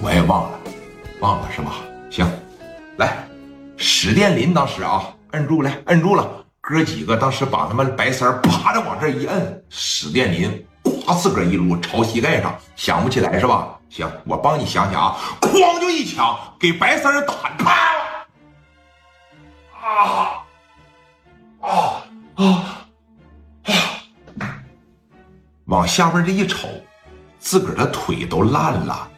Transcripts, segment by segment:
我也忘了，忘了是吧？行，来，史殿林当时啊，摁住来，摁住了，哥几个当时把他们白三啪的往这一摁，史殿林咵自个儿一撸朝膝盖上，想不起来是吧？行，我帮你想想啊，哐就一枪给白三打趴了，啊啊啊啊！往下边这一瞅，自个儿的腿都烂了。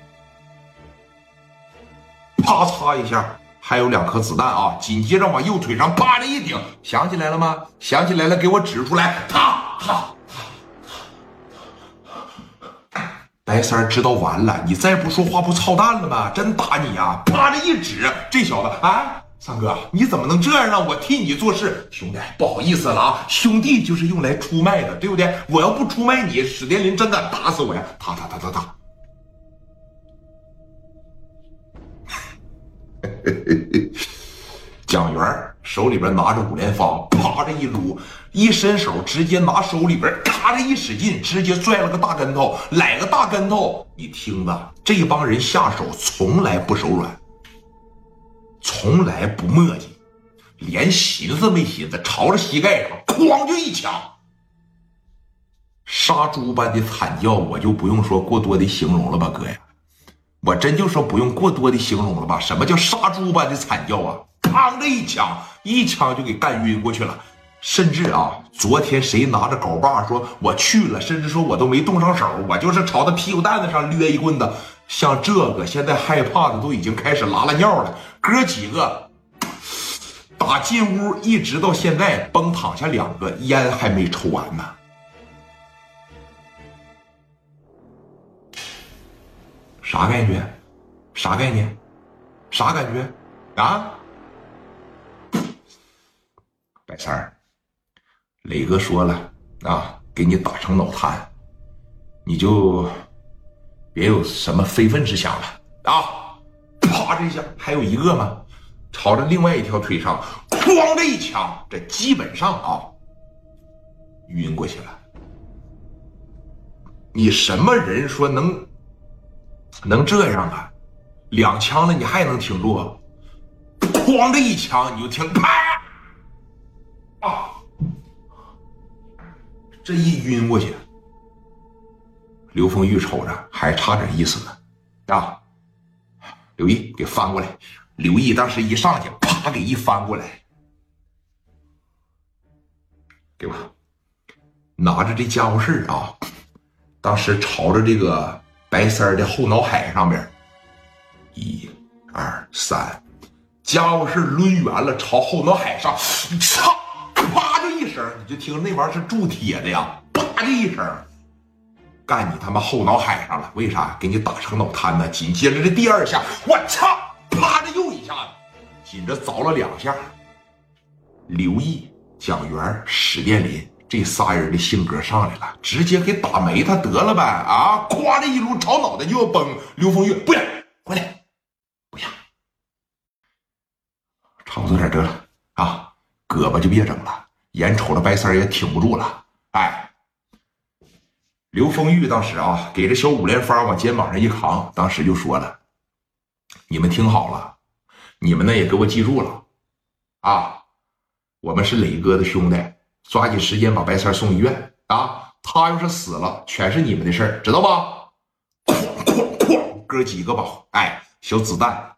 啪嚓一下，还有两颗子弹啊！紧接着往右腿上啪的一顶，想起来了吗？想起来了，给我指出来！啪啪白三知道完了，你再不说话不操蛋了吗？真打你呀！啪的一指，这小子啊，三哥，你怎么能这样呢？我替你做事，兄弟，不好意思了啊！兄弟就是用来出卖的，对不对？我要不出卖你，史殿林真敢打死我呀！啪啪啪啪啪。蒋元手里边拿着五连发，啪的一撸，一伸手直接拿手里边咔的一使劲，直接拽了个大跟头，来个大跟头。你听着，这帮人下手从来不手软，从来不磨叽，连寻思没寻思，朝着膝盖上哐就一枪，杀猪般的惨叫，我就不用说过多的形容了吧，哥呀。我真就说不用过多的形容了吧？什么叫杀猪般的惨叫啊？嘡的一枪，一枪就给干晕过去了。甚至啊，昨天谁拿着镐把说我去了，甚至说我都没动上手，我就是朝他屁股蛋子上掠一棍子。像这个现在害怕的都已经开始拉拉尿了。哥几个打进屋一直到现在，崩躺下两个，烟还没抽完呢。啥概念？啥概念？啥感觉？啊！白三儿，磊哥说了啊，给你打成脑瘫，你就别有什么非分之想了啊！啪！这一下还有一个吗？朝着另外一条腿上，哐的一枪，这基本上啊，晕过去了。你什么人说能能这样啊？两枪了，你还能挺住？哐的一枪，你就听啪啊！这一晕过去，刘丰玉瞅着还差点意思呢啊！刘毅给翻过来，刘毅当时一上去，啪给一翻过来，给我拿着这家伙事啊！当时朝着这个白三儿的后脑海上面。一、二、三，家伙事抡圆了，朝后脑海上，操！啪就一声，你就听那玩意儿是铸铁的呀，啪就一声，干你他妈后脑海上了。为啥？给你打成脑瘫呢？紧接着这第二下，我操！啪的又一下子，紧着凿了两下。刘毅、蒋元、史殿林这仨人的性格上来了，直接给打没他得了呗！啊，咵的一路朝脑袋就要崩。刘丰玉，不要回来。差不多点得了啊，胳膊就别整了，眼瞅着白三也挺不住了。哎，刘丰玉当时啊，给这小五连发往肩膀上一扛，当时就说了：“你们听好了，你们呢也给我记住了啊，我们是磊哥的兄弟，抓紧时间把白三送医院啊！他要是死了，全是你们的事儿，知道吧？哐哐哐，哥几个吧，哎，小子弹。”